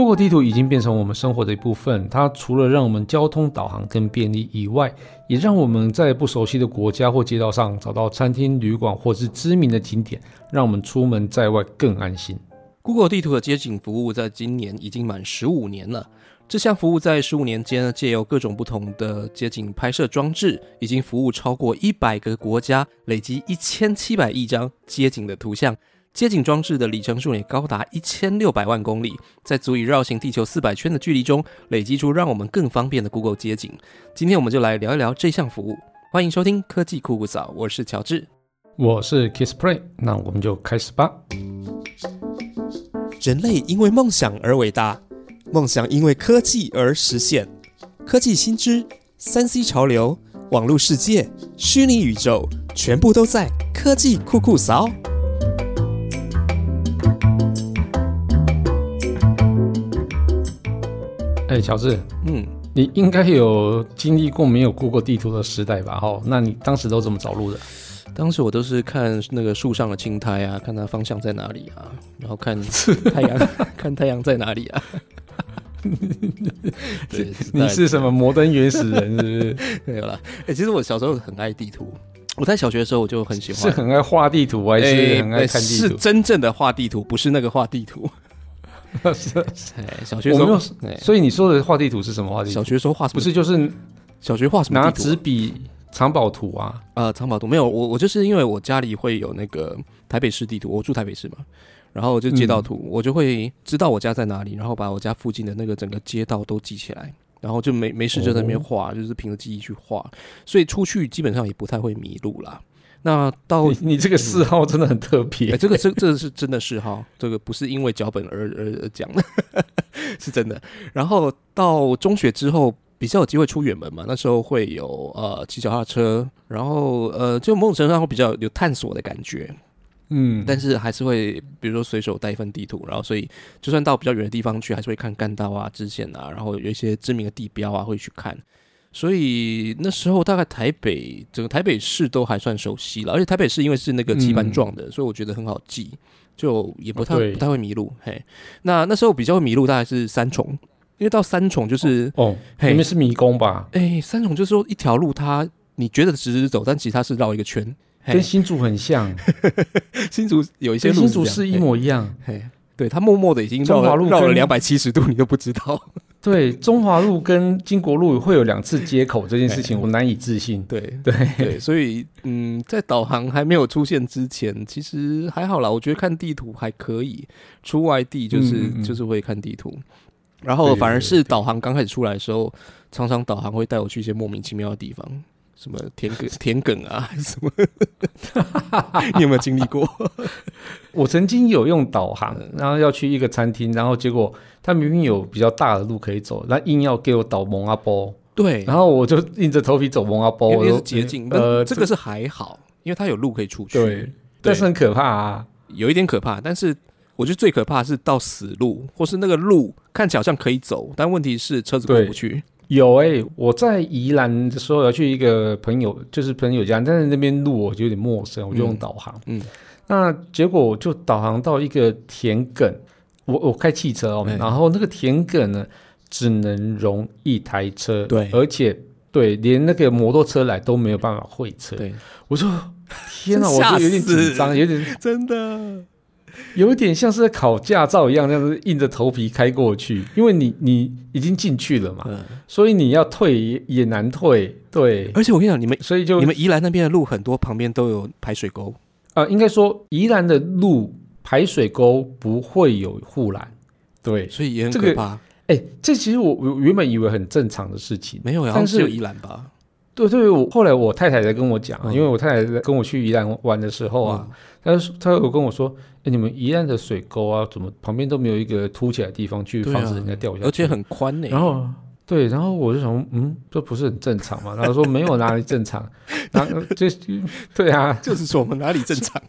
Google 地图已经变成我们生活的一部分，它除了让我们交通导航更便利以外，也让我们在不熟悉的国家或街道上找到餐厅、旅馆或是知名的景点，让我们出门在外更安心。Google 地图的街景服务在今年已经满十五年了。这项服务在十五年间，借由各种不同的街景拍摄装置，已经服务超过一百个国家，累积一千七百亿张街景的图像。街景装置的里程数也高达一千六百万公里，在足以绕行地球四百圈的距离中，累积出让我们更方便的 Google 街景。今天我们就来聊一聊这项服务。欢迎收听科技酷酷早，我是乔治，我是 Kiss Play，那我们就开始吧。人类因为梦想而伟大。梦想因为科技而实现，科技新知、三 C 潮流、网络世界、虚拟宇宙，全部都在科技酷酷扫。哎，乔治，嗯，你应该有经历过没有 Google 地图的时代吧？哈，那你当时都怎么找路的？当时我都是看那个树上的青苔啊，看它方向在哪里啊，然后看 太阳，看太阳在哪里啊。对，你是什么摩登原始人？是不是？没有啦。哎，其实我小时候很爱地图。我在小学的时候我就很喜欢，是很爱画地图，还是很爱看地图？是真正的画地图，不是那个画地图。是，小学时候，所以你说的画地图是什么画地图？小学时候画什么？不是，就是小学画什么？拿纸笔藏宝图啊？呃，藏宝图没有。我我就是因为我家里会有那个台北市地图，我住台北市嘛。然后就街道图，我就会知道我家在哪里，然后把我家附近的那个整个街道都记起来，然后就没没事就在那边画，就是凭着记忆去画，所以出去基本上也不太会迷路啦。那到你这个嗜好真的很特别，这个这这是真的嗜好，这个不是因为脚本而而而讲的，是真的。然后到中学之后比较有机会出远门嘛，那时候会有呃骑脚踏车，然后呃就某种程度上会比较有探索的感觉。嗯，但是还是会，比如说随手带一份地图，然后所以就算到比较远的地方去，还是会看干道啊、支线啊，然后有一些知名的地标啊，会去看。所以那时候大概台北整个台北市都还算熟悉了，而且台北市因为是那个棋盘状的，所以我觉得很好记，就也不太不太会迷路。嘿，那那时候比较会迷路大概是三重，因为到三重就是哦，里面是迷宫吧？哎，三重就是说一条路，它你觉得直直走，但其实它是绕一个圈。跟新竹很像，新竹有一些新竹是一模一样。嘿，对他默默的已经绕绕了两百七十度，你都不知道。对，中华路跟金国路会有两次接口这件事情，我难以置信。对 对对，所以嗯，在导航还没有出现之前，其实还好啦。我觉得看地图还可以，出外地就是就是会看地图，然后反而是导航刚开始出来的时候，常常导航会带我去一些莫名其妙的地方。什么田埂田埂啊，什么？你有没有经历过？我曾经有用导航，然后要去一个餐厅，然后结果他明明有比较大的路可以走，那硬要给我导蒙阿波。对，然后我就硬着头皮走蒙阿波。我是捷径，呃，这个是还好，因为它有路可以出去。对，但是很可怕啊，有一点可怕。但是我觉得最可怕是到死路，或是那个路看起来好像可以走，但问题是车子过不去。有哎，我在宜兰的时候要去一个朋友，就是朋友家，但是那边路我就有点陌生，我就用导航。嗯，那结果我就导航到一个田埂，我我开汽车哦，然后那个田埂呢只能容一台车，对，而且对连那个摩托车来都没有办法会车。对，我说天哪，我就有点紧张，有点真的。有点像是在考驾照一样，那样子硬着头皮开过去，因为你你已经进去了嘛，所以你要退也也难退。对，而且我跟你讲，你们所以就你们宜兰那边的路很多，旁边都有排水沟。呃，应该说宜兰的路排水沟不会有护栏，对，所以也很可怕。哎，这其实我我原本以为很正常的事情，没有，但是有宜兰吧？对对，我后来我太太在跟我讲，因为我太太跟我去宜兰玩的时候啊，她她有跟我说。哎，你们宜兰的水沟啊，怎么旁边都没有一个凸起来的地方去防止人家掉下去？而且很宽呢。然后，对，然后我就想，嗯，这不是很正常吗？然后说没有哪里正常。然后这，对啊，就是说我们哪里正常？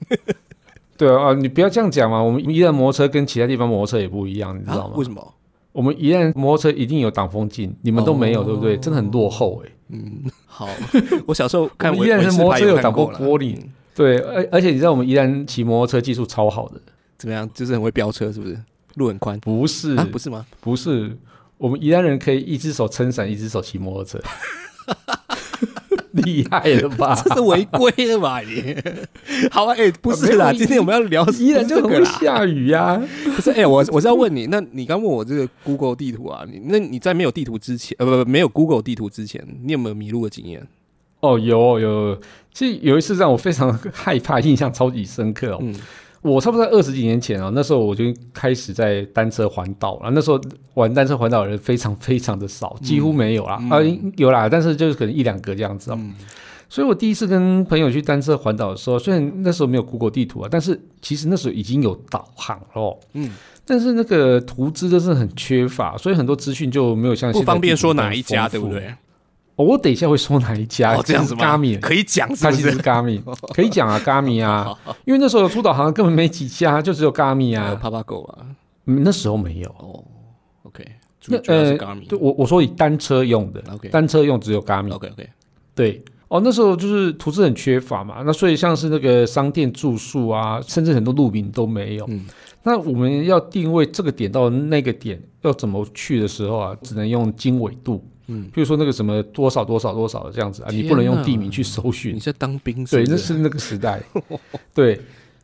对啊，你不要这样讲嘛。我们宜兰摩托车跟其他地方摩托车也不一样，你知道吗？为什么？我们宜兰摩托车一定有挡风镜，你们都没有，对不对？真的很落后哎。嗯，好，我小时候 看宜兰的摩托车有挡过玻璃。对，而而且你知道我们宜兰骑摩托车技术超好的，怎么样？就是很会飙车，是不是？路很宽，不是啊，不是吗？不是，我们宜兰人可以一只手撑伞，一只手骑摩托车，厉害了吧？这是违规的吧？你 好啊，哎、不是啦，今天我们要聊宜兰就很会下雨呀、不是哎、我我是要问你，那你刚问我这个 Google 地图啊，你那你在没有地图之前，呃，不不，没有 Google 地图之前，你有没有迷路的经验？哦，有有，其实有一次让我非常害怕，印象超级深刻哦。嗯我差不多在二十几年前哦，那时候我就开始在单车环岛了。那时候玩单车环岛的人非常非常的少，几乎没有啦。啊、有啦，但是就是可能一两个这样子哦。嗯所以我第一次跟朋友去单车环岛的时候，虽然那时候没有 Google 地图啊，但是其实那时候已经有导航了哦。嗯，但是那个图资真是很缺乏，所以很多资讯就没有像不方便说哪一家，对不？对？哦我等一下会说哪一家哦，这样子吗？？Gami，可以讲它其实是？Gami，可以讲啊，Gami 啊，因为那时候有出导航根本没几家，就只有 Gami 还有啊。帕帕狗啊，嗯，那时候没有。哦，OK，主那呃对我我说以单车用的 OK 单车用只有 Gami。OK OK，对，哦，那时候就是图资很缺乏嘛，那所以像是那个商店住宿啊，甚至很多路名都没有。嗯那我们要定位这个点到那个点要怎么去的时候啊，只能用经纬度，嗯，比如说那个什么多少多少多少的这样子啊，你不能用地名去搜寻你。在当兵对，不那是那个时代。对，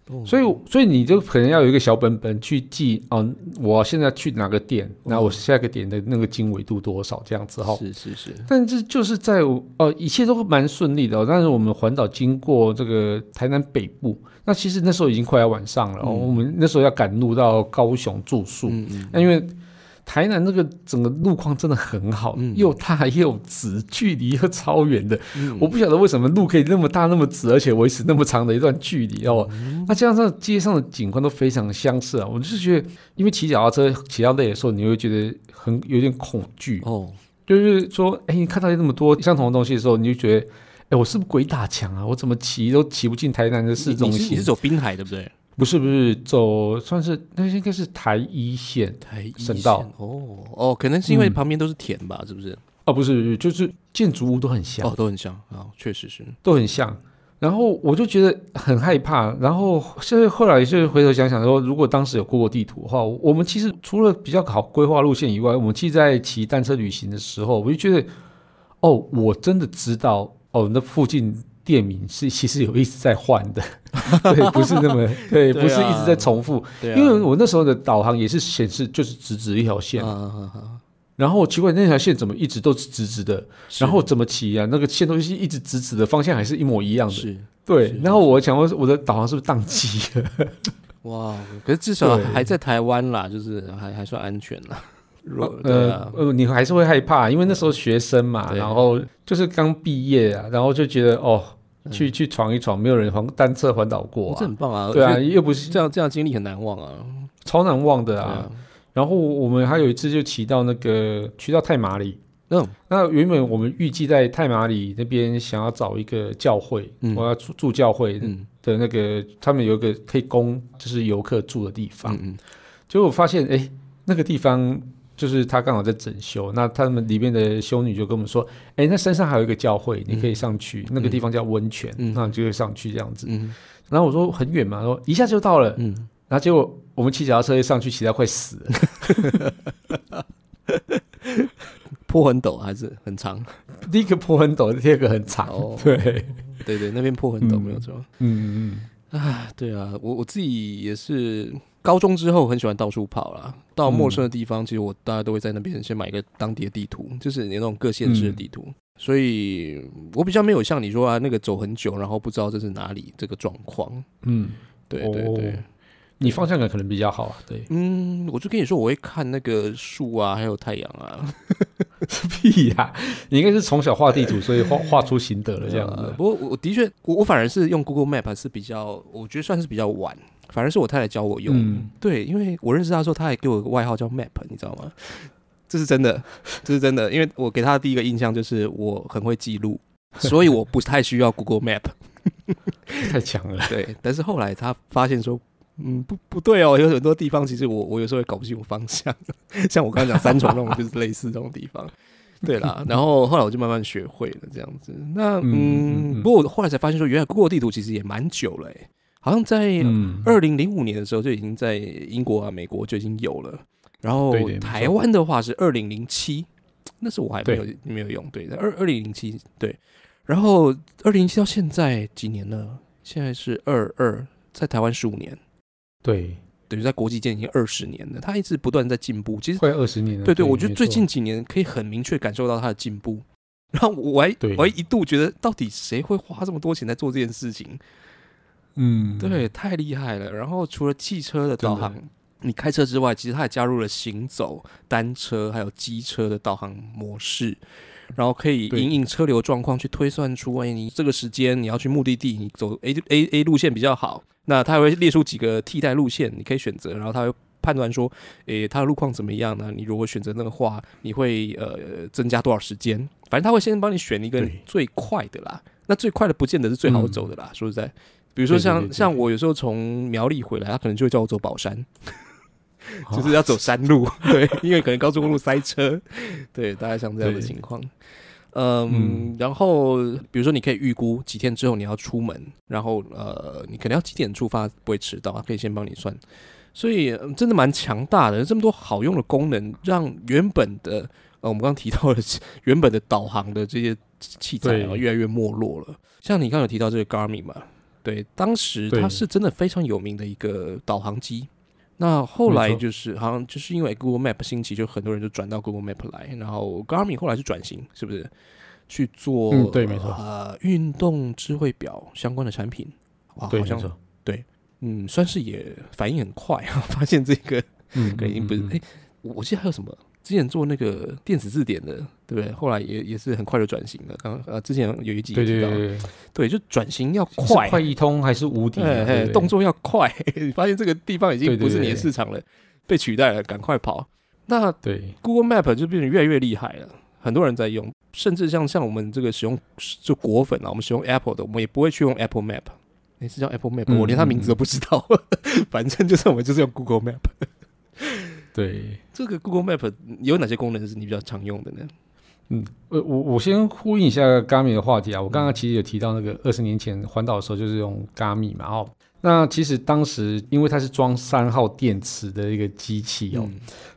哦所以所以你就可能要有一个小本本去记哦，我现在去哪个点，那我下一个点的那个经纬度多少这样子哈。是是是，但是就是在哦，一切都蛮顺利的、哦。但是我们环岛经过这个台南北部，那其实那时候已经快要晚上了、哦，我们那时候要赶路到高雄住宿。嗯嗯，那因为台南那个整个路况真的很好，嗯又大又直，距离又超远的。嗯我不晓得为什么路可以那么大、那么直，而且维持那么长的一段距离哦。嗯那加上街上的景观都非常相似啊，我就是觉得，因为骑脚踏车骑到累的时候，你会觉得很有点恐惧。哦，就是说，哎，你看到那么多相同的东西的时候，你就觉得，哎，我是不是鬼打墙啊？我怎么骑都骑不进台南的市中心你你是你是？走滨海对不对？不是不是，走算是那应该是台一线台一省道线哦哦，可能是因为嗯旁边都是田吧，是不是？哦，不是不是，就是建筑物都很像，哦，都很像啊，确实是。都很像。然后我就觉得很害怕，然后现在后来就回头想想说，如果当时有 Google 地图的话，我们其实除了比较好规划路线以外，我们其实在骑单车旅行的时候，我就觉得，哦，我真的知道，哦，那附近店名是其实有一直在换的，对，不是那么 对，不是一直在重复，对啊，因为我那时候的导航也是显示就是直直一条线，啊啊啊然后奇怪那条线怎么一直都是直直的，是。然后怎么骑啊？那个线都是一直直直的，方向还是一模一样的。是对，然后我想问我的导航是不是宕机了？哇，可是至少对还在台湾啦，就是还还算安全啦。呃，呃，你还是会害怕，因为那时候学生嘛，然后就是刚毕业啊，然后就觉得哦，嗯去去闯一闯，没有人环单车环岛过啊，这很棒啊，对啊，又不是这样这样经历很难忘啊。超难忘的啊。啊，然后我们还有一次就骑到那个骑到太马里，嗯那原本我们预计在太马里那边想要找一个教会，嗯我要住住教会嗯的那个，他们有一个可以供就是游客住的地方。嗯嗯，结果我发现，哎，那个地方就是他刚好在整修，那他们里面的修女就跟我们说，哎，那山上还有一个教会，你可以上去，那个地方叫温泉，嗯那你就可以上去这样子。嗯然后我说很远嘛，说一下就到了，嗯，然后结果我们骑脚踏车上去，骑到快死了。坡很陡还是很长。第一个坡很陡，第二个很长，哦对，对对，那边坡很陡，嗯没有错。嗯嗯啊，对啊，我我自己也是高中之后很喜欢到处跑啦。到陌生的地方，其实我大家都会在那边先买一个当地的地图，就是你那种各县市的地图。所以我比较没有像你说啊，那个走很久，然后不知道这是哪里这个状况。嗯，对对对，哦你方向感可能比较好啊，对，嗯，我就跟你说，我会看那个树啊，还有太阳啊，屁呀、你应该是从小画地图，所以画画出心得了这样子。呃不过我我的确，我我反而是用 Google Map 是比较，我觉得算是比较晚，反而是我太太教我用。嗯对，因为我认识她的时候，她还给我一个外号叫 Map，你知道吗？这是真的，这是真的，因为我给她的第一个印象就是我很会记录，所以我不太需要 Google Map。太强了。对，但是后来她发现说。嗯，不不对哦，有很多地方其实我我有时候也搞不清楚方向，像我刚刚讲三重那种就是类似这种地方。对啦，然后后来我就慢慢学会了这样子。那嗯嗯嗯，嗯不过我后来才发现说，原来 Google 地图其实也蛮久了诶、好像在二零零五年的时候就已经在英国啊、美国就已经有了。然后台湾的话是二零零七，那时候我还没有没有用。对，二二零零七对。然后二零零七到现在几年了？现在是二二，在台湾十五年。对，等于在国际间已经二十年了。它一直不断在进步，其实快二十年了。对对，我觉得最近几年可以很明确感受到它的进步。然后我还我还一度觉得，到底谁会花这么多钱在做这件事情？嗯，对，太厉害了。然后除了汽车的导航，你开车之外，其实它也加入了行走、单车还有机车的导航模式，然后可以因应车流状况去推算出，万一你这个时间你要去目的地，你走 A A A 路线比较好，那它会列出几个替代路线，你可以选择，然后它会判断说，诶，它的路况怎么样呢？你如果选择那个话，你会呃增加多少时间？反正他会先帮你选一个最快的啦。那最快的不见得是最好走的啦。说实在。比如说像像我有时候从苗栗回来，他可能就会叫我走宝山，就是要走山路，对，因为可能高速公路塞车，对，大概像这样的情况。嗯，然后比如说你可以预估几天之后你要出门，然后呃，你可能要几点出发不会迟到，可以先帮你算，所以真的蛮强大的，这么多好用的功能，让原本的呃我们刚刚提到的 原本的导航的这些器材啊越来越没落了。像你刚刚有提到这个 Garmin 嘛？对，当时它是真的非常有名的一个导航机。那后来就是好像就是因为 Google Map 兴起，就很多人就转到 Google Map 来。然后 Garmin 后来是转型，是不是去做？对，没错。呃，运动智慧表相关的产品。哇，好像对，嗯，算是也反应很快啊。发现这个，嗯，已经不是。哎，我记得还有什么？之前做那个电子字典的，对不对？后来也也是很快就转型了。刚呃，之前有一集对对对对，就转型要快，快一通还是无敌？动作要快，发现这个地方已经不是你的市场了，被取代了，赶快跑。那对。Google Map 就变得越来越厉害了，很多人在用，甚至像像我们这个使用就果粉啊，我们使用 Apple 的，我们也不会去用 Apple Map，那是叫 Apple Map，我连它名字都不知道，反正就是我们就是用 Google Map。对，这个 Google Map 有哪些功能是你比较常用的呢？嗯，呃，我我先呼应一下 Garmin 的话题啊。我刚刚其实有提到那个二十年前环岛的时候就是用 Garmin 嘛，哦，那其实当时因为它是装三号电池的一个机器哦，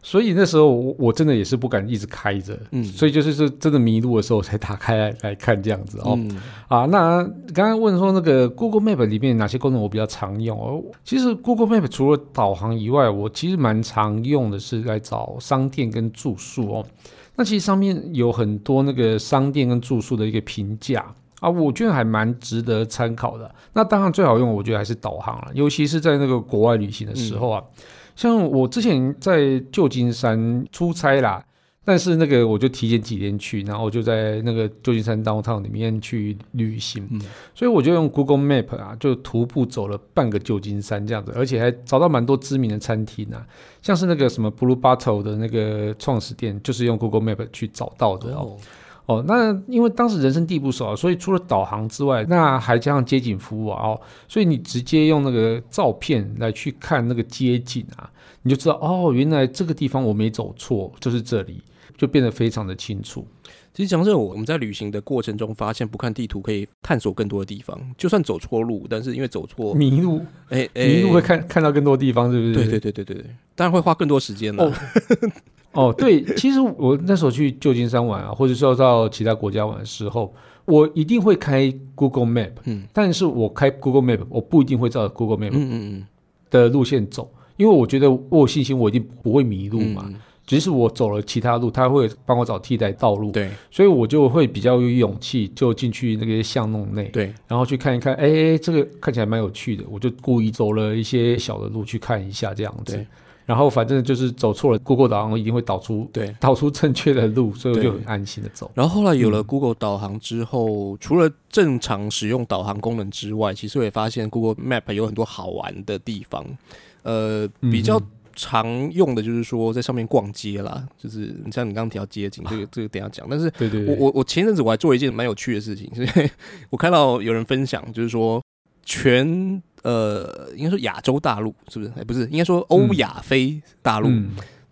所以那时候我我真的也是不敢一直开着，嗯，所以就是是真的迷路的时候才打开来 来看这样子哦。啊，那刚刚问说那个 Google Map 里面哪些功能我比较常用哦？其实 Google Map 除了导航以外，我其实蛮常用的是来找商店跟住宿哦。那其实上面有很多那个商店跟住宿的一个评价。啊，我觉得还蛮值得参考的。那当然最好用，我觉得还是导航了，尤其是在那个国外旅行的时候啊。像我之前在旧金山出差啦，但是那个我就提前几天去，然后就在那个旧金山 downtown 里面去旅行，所以我就用 Google Map 啊，就徒步走了半个旧金山这样子，而且还找到蛮多知名的餐厅啊，像是那个什么 Blue Bottle 的那个创始店，就是用 Google Map 去找到的哦。哦，那因为当时人生地不熟啊，所以除了导航之外，那还加上街景服务啊，哦，所以你直接用那个照片来去看那个街景啊，你就知道哦，原来这个地方我没走错，就是这里，就变得非常的清楚。其实讲这，我们在旅行的过程中发现，不看地图可以探索更多的地方，就算走错路，但是因为走错迷路，哎，迷路会看看到更多地方，是不是？对对对对对对，当然会花更多时间了。哦，对，其实我那时候去旧金山玩啊，或者说到其他国家玩的时候，我一定会开 Google Map，嗯，但是我开 Google Map，我不一定会照 Google Map 嗯嗯嗯的路线走，因为我觉得我有信心，我一定不会迷路嘛。即使我走了其他路，他会帮我找替代道路，对，所以我就会比较有勇气，就进去那个巷弄内，对，然后去看一看，哎，这个看起来蛮有趣的，我就故意走了一些小的路去看一下，这样子。然后反正就是走错了，Google 导航一定会导出对导出正确的路，所以我就很安心的走。然后后来有了 Google 导航之后，除了正常使用导航功能之外，其实我也发现 Google Map 有很多好玩的地方。呃，比较常用的就是说在上面逛街啦，就是你像你刚刚提到街景，这个 这个等下讲。但是对对，我我我前阵子我还做一件蛮有趣的事情，是 我看到有人分享，就是说全。呃，应该说亚洲大陆是不是？哎，不是，应该说欧亚非大陆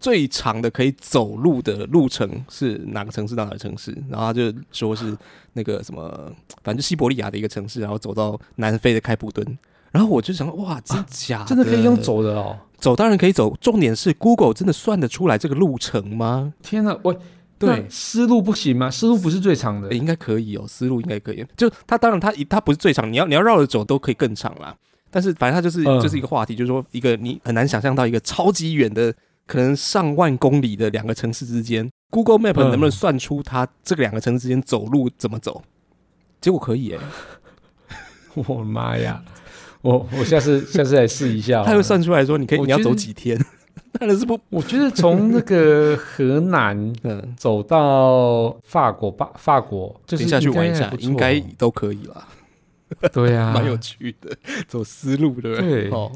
最长的可以走路的路程是哪个城市？到哪个城市？然后他就说是那个什么，反正西伯利亚的一个城市，然后走到南非的开普敦，然后我就想，哇，真假？真的可以用走的哦？走当然可以走，重点是 Google 真的算得出来这个路程吗？天哪，我对思路不行吗？思路不是最长的，应该可以哦，思路应该可以。就它当然它它不是最长，你要你要绕着走都可以更长啦。但是反正它就是就是一个话题，就是说一个你很难想象到一个超级远的，可能上万公里的两个城市之间，Google Map 能不能算出它这个两个城市之间走路怎么走？结果可以哎！我的妈呀！我我下次下次来试一下。他会算出来说，你可以你要走几天？那是不？我觉得从那个河南走到法国吧，法国就是下去玩一下，应该都可以了。对啊，蛮有趣的，走思路对不对？哦，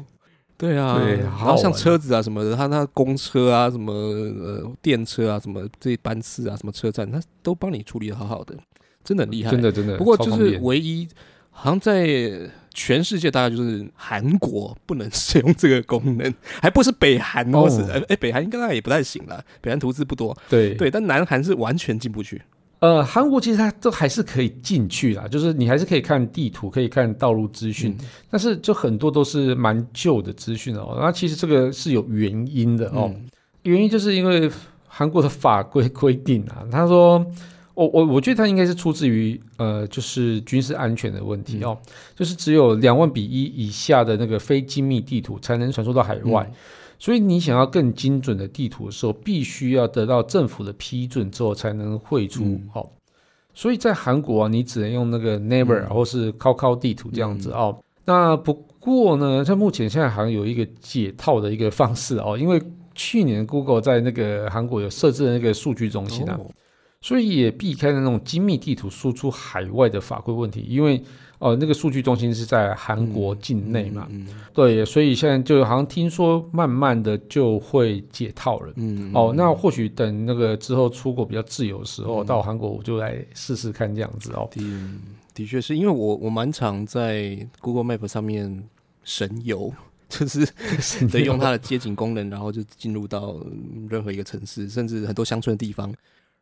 对啊，对。然后像车子啊什么的，他那公车啊，什么呃电车啊，什么这班次啊，什么车站，他都帮你处理的好好的。真的很厉害，真的真的。不过就是唯一，好像在全世界大概就是韩国不能使用这个功能，还不是北韩哦，是哎北韩应该也不太行了，北韩投资不多。对对，但南韩是完全进不去。呃，韩国其实它都还是可以进去啦，就是你还是可以看地图，可以看道路资讯，但是就很多都是蛮旧的资讯哦。那其实这个是有原因的哦，原因就是因为韩国的法规规定啊，他说。我我我觉得它应该是出自于呃，就是军事安全的问题哦，就是只有两万比一以下的那个非精密地图才能传输到海外，所以你想要更精准的地图的时候，必须要得到政府的批准之后才能绘出哦。所以在韩国啊，你只能用那个 Never 或是 QQ 地图这样子哦。那不过呢，在目前现在好像有一个解套的一个方式哦，因为去年 Google 在那个韩国有设置那个数据中心啊。所以也避开了那种精密地图输出海外的法规问题，因为哦，那个数据中心是在韩国境内嘛，对，所以现在就好像听说慢慢的就会解套了，嗯，哦，那或许等那个之后出国比较自由的时候，到韩国我就来试试看这样子哦。嗯，的确是因为我我蛮常在 Google Map 上面神游，就是 得用它的街景功能，然后就进入到任何一个城市，甚至很多乡村的地方。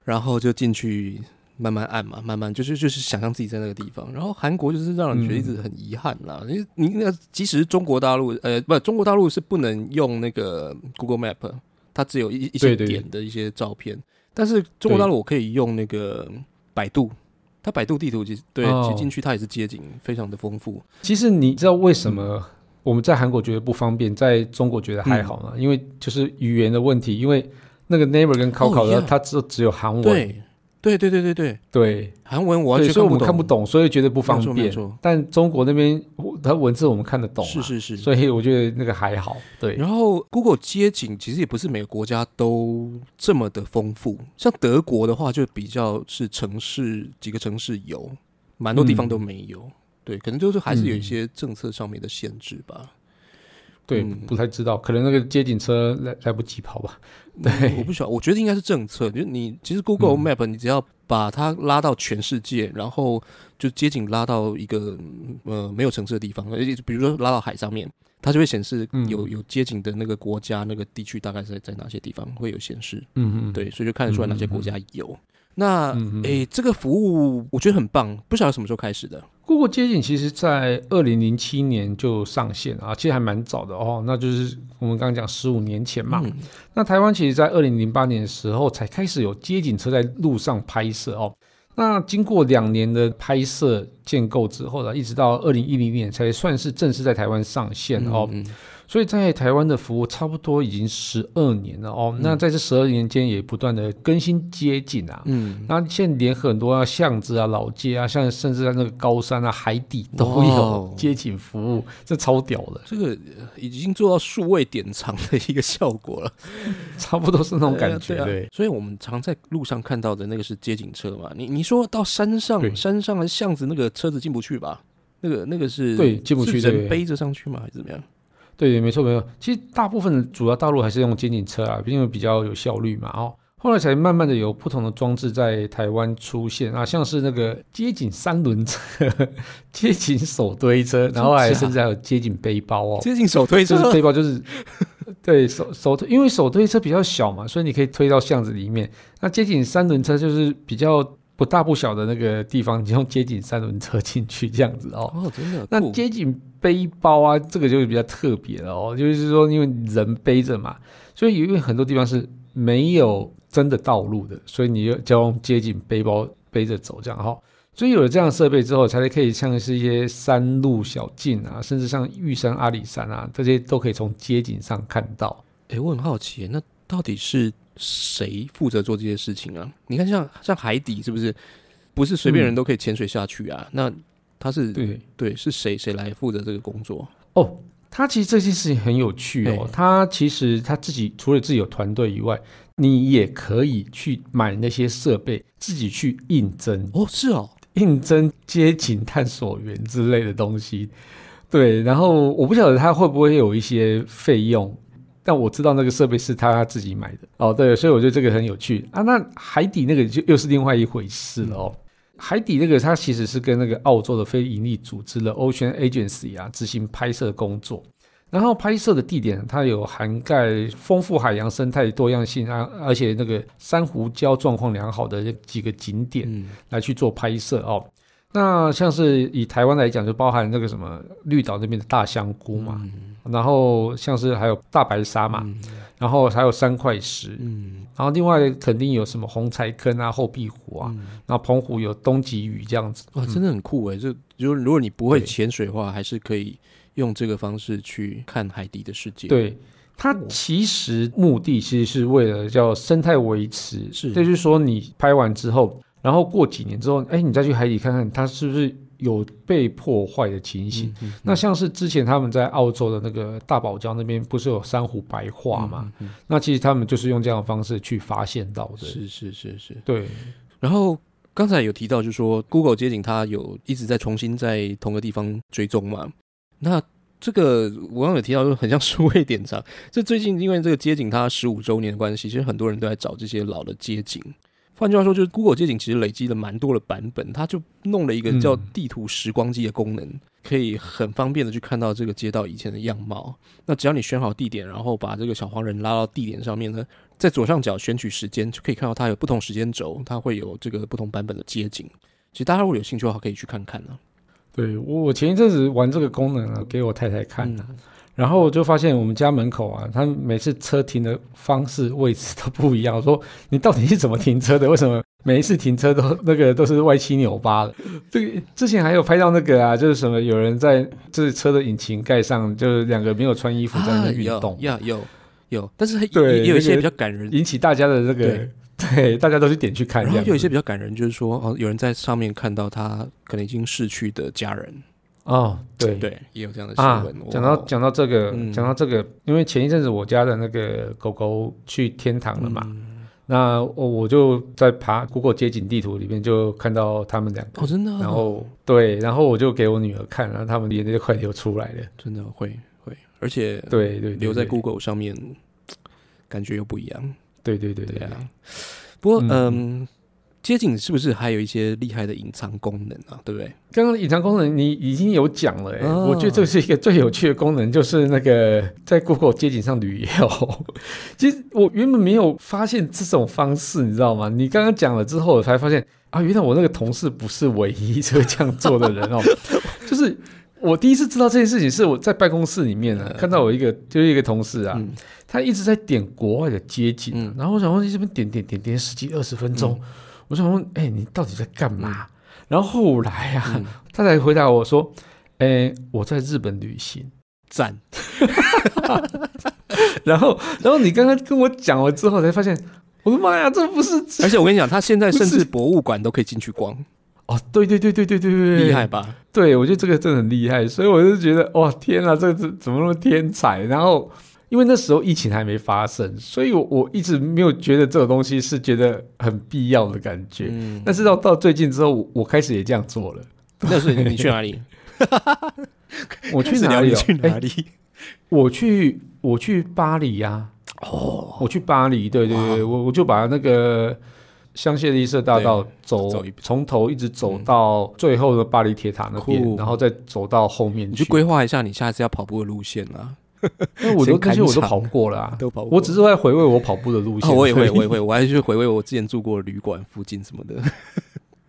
然后就进去慢慢按嘛，慢慢就是就是想象自己在那个地方。然后韩国就是让人觉得一直很遗憾啦，因为你那即使中国大陆呃不，中国大陆是不能用那个 Google Map，它只有一一些点的一些照片。但是中国大陆我可以用那个百度，它百度地图其实对，其实进去它也是街景非常的丰富。其实你知道为什么我们在韩国觉得不方便，在中国觉得还好呢？因为就是语言的问题，因为。那个 neighbor 跟考考的，它只只有韩文。对，对对对对对对，韩文我所以我们看不懂，所以觉得不方便。但中国那边它文字我们看得懂，是是是，所以我觉得那个还好。对，然后 Google 街景其实也不是每个国家都这么的丰富，像德国的话就比较是城市几个城市有，蛮多地方都没有。对，可能就是还是有一些政策上面的限制吧。对，不太知道，可能那个街景车来来不及跑吧。对，我不晓得，我觉得应该是政策。就是你其实 Google Map，你只要把它拉到全世界，然后就街景拉到一个呃没有城市的地方，而且比如说拉到海上面，它就会显示有有街景的那个国家、那个地区大概在在哪些地方会有显示。嗯嗯，对，所以就看得出来哪些国家有。那诶，这个服务我觉得很棒，不晓得什么时候开始的。Google 街景其实在二零零七年就上线啊，其实还蛮早的哦。那就是我们刚刚讲十五年前嘛。那台湾其实，在二零零八年的时候才开始有街景车在路上拍摄哦。那经过两年的拍摄建构之后呢，一直到二零一零年才算是正式在台湾上线哦。所以在台湾的服务差不多已经十二年了哦，那在这十二年间也不断的更新街景啊，嗯，那现在连很多啊巷子啊老街啊，像甚至在那个高山啊海底都有街景服务，这超屌的，这个已经做到数位典藏的一个效果了，差不多是那种感觉。对，所以我们常在路上看到的那个是街景车嘛，你你说到山上山上的巷子那个车子进不去吧？那个那个是对进不去，人背着上去吗？还是怎么样？对，没错没错。其实大部分的主要道路还是用街景车啊，因为比较有效率嘛。哦，后来才慢慢的有不同的装置在台湾出现啊，像是那个街景三轮车、街景手推车，然后还甚至还有街景背包哦。街景手推车背包就是对手手推，因为手推车比较小嘛，所以你可以推到巷子里面。那街景三轮车就是比较。不大不小的那个地方，你用街景三轮车进去这样子哦。哦，真的。那街景背包啊，这个就是比较特别了哦，就是说因为人背着嘛，所以因为很多地方是没有真的道路的，所以你就就用街景背包背着走这样哈。所以有了这样设备之后，才可以像是一些山路小径啊，甚至像玉山、阿里山啊，这些都可以从街景上看到。诶，我很好奇，那到底是谁负责做这些事情啊？你看，像像海底是不是不是随便人都可以潜水下去啊？那他是对对，是谁谁来负责这个工作？哦，他其实这件事情很有趣哦。他其实他自己除了自己有团队以外，你也可以去买那些设备，自己去应征。哦，是哦。应征街景探索员之类的东西，对，然后我不晓得他会不会有一些费用，但我知道那个设备是他自己买的哦，对，所以我觉得这个很有趣啊。那海底那个就又是另外一回事了哦。海底那个它其实是跟那个澳洲的非营利组织的 Ocean Agency 啊执行拍摄工作。然后拍摄的地点，它有涵盖丰富海洋生态多样性啊，而且那个珊瑚礁状况良好的几个景点来去做拍摄哦。那像是以台湾来讲，就包含那个什么绿岛那边的大香菇嘛，然后像是还有大白鲨嘛，然后还有三块石，嗯，然后另外肯定有什么红柴坑啊、后壁湖啊，然后澎湖有东极屿这样子，哇，真的很酷诶。就如如果你不会潜水的话，还是可以。用这个方式去看海底的世界，对它其实目的其实是为了叫生态维持，是，就是说你拍完之后，然后过几年之后，哎，你再去海底看看它是不是有被破坏的情形。那像是之前他们在澳洲的那个大堡礁那边不是有珊瑚白化嘛？那其实他们就是用这样的方式去发现到的。是是是是，对。然后刚才有提到，就是说 Google 街景它有一直在重新在同个地方追踪嘛？那这个我刚有提到，就很像数位典藏。这最近因为这个街景它十五周年的关系，其实很多人都在找这些老的街景。换句话说，就是 Google 街景其实累积了蛮多的版本，它就弄了一个叫地图时光机的功能，可以很方便的去看到这个街道以前的样貌。那只要你选好地点，然后把这个小黄人拉到地点上面呢，在左上角选取时间，就可以看到它有不同时间轴，它会有这个不同版本的街景。其实大家如果有兴趣的话，可以去看看呢。对我，我前一阵子玩这个功能啊，给我太太看了，然后我就发现我们家门口啊，他每次车停的方式位置都不一样。我说你到底是怎么停车的？为什么每一次停车都那个都是歪七扭八的？这个之前还有拍到那个啊，就是什么有人在就是车的引擎盖上，就是两个没有穿衣服在那运动，呀有有，但是也有一些比较感人，引起大家的那个。对，大家都去点去看。然后有一些比较感人，就是说，哦，有人在上面看到他可能已经逝去的家人。哦，对对，也有这样的新闻。讲到讲到这个，讲到这个，因为前一阵子我家的那个狗狗去天堂了嘛，那我我就在爬 Google 街景地图里面就看到他们两个。哦，真的。然后对，然后我就给我女儿看，然后他们眼泪就快流出来了。真的会会，而且对对，留在 Google 上面，感觉又不一样。对对对对啊！不过嗯，街景是不是还有一些厉害的隐藏功能啊？对不对？刚刚隐藏功能你已经有讲了哎，我觉得这是一个最有趣的功能，就是那个在 Google 街景上旅游。其实我原本没有发现这种方式，你知道吗？你刚刚讲了之后，我才发现啊，原来我那个同事不是唯一这个这样做的人哦。就是我第一次知道这件事情，是我在办公室里面呢，看到我一个就是一个同事啊。他一直在点国外的街景，然后我想问你这边点点点点十几二十分钟，我想问，哎，你到底在干嘛？然后后来啊，他才回答我说，哎，我在日本旅行，赞。然后，然后你刚刚跟我讲了之后，才发现，我的妈呀，这不是！而且我跟你讲，他现在甚至博物馆都可以进去逛。哦，对对对对对对对，厉害吧？对，我觉得这个真的很厉害，所以我就觉得，哇，天哪，这这怎么那么天才？然后。因为那时候疫情还没发生，所以我我一直没有觉得这种东西是觉得很必要的感觉。嗯，但是到到最近之后，我开始也这样做了。那是你去哪里？我去哪里？去哪里？我去我去巴黎呀！哦，我去巴黎。对对对，我我就把那个香榭丽舍大道走从头一直走到最后的巴黎铁塔那边，然后再走到后面。你去规划一下你下次要跑步的路线啊。那我都这些我都跑过了啊，都跑过。我只是在回味我跑步的路线。我也会，我也会，我还去回味我之前住过旅馆附近什么的。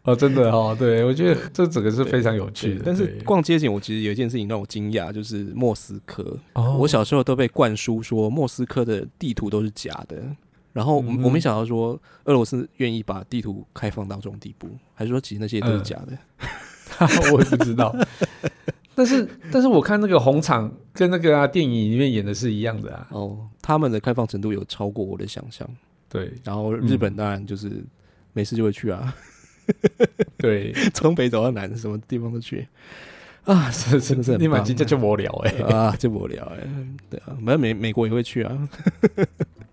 哦，真的哦，对我觉得这整个是非常有趣的。但是逛街景，我其实有一件事情让我惊讶，就是莫斯科。哦我小时候都被灌输说莫斯科的地图都是假的，然后我没想到说俄罗斯愿意把地图开放到这种地步，还是说其实那些都是嗯假的？我也不知道。但是，但是我看那个红场跟那个啊电影里面演的是一样的啊。哦，他们的开放程度有超过我的想象。对。然后日本当然就是没事就会去啊，对，从北走到南，什么地方都去。啊，是 真的是很你买棒金价就无聊哎、啊，就无聊哎，对啊，美美美国也会去啊，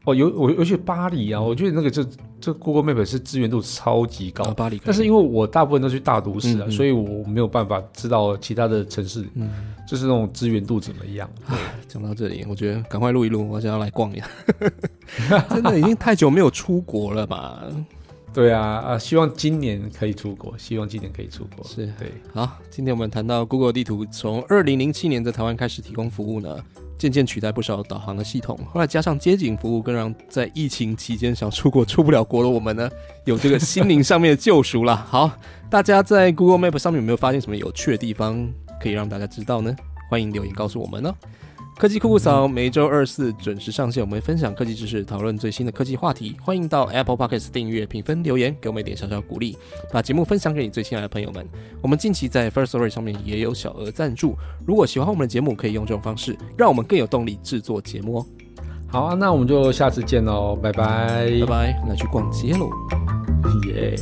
哦，尤我尤其巴黎啊，我觉得那个这这 Google Map 是资源度超级高。啊巴黎，但是因为我大部分都去大都市啊，嗯嗯所以我没有办法知道其他的城市嗯，就是那种资源度怎么样。讲到这里，我觉得赶快录一录，我想要来逛一下，真的已经太久没有出国了吧？对啊啊，希望今年可以出国，希望今年可以出国。是对，好，今天我们谈到 Google 地图从二零零七年在台湾开始提供服务呢，渐渐取代不少导航的系统。后来加上街景服务，更让在疫情期间想出国出不了国的我们呢，有这个心灵上面的救赎啦。好，大家在 Google Map 上面有没有发现什么有趣的地方，可以让大家知道呢？欢迎留言告诉我们哦。科技酷酷扫每周二四准时上线，我们会分享科技知识，讨论最新的科技话题。欢迎到 Apple Podcast 订阅、评分、留言，给我们一点小小鼓励，把节目分享给你最亲爱的朋友们。我们近期在 First Story 上面也有小额赞助，如果喜欢我们的节目，可以用这种方式，让我们更有动力制作节目哦。好啊，那我们就下次见喽，拜拜，拜拜，那去逛街喽。耶。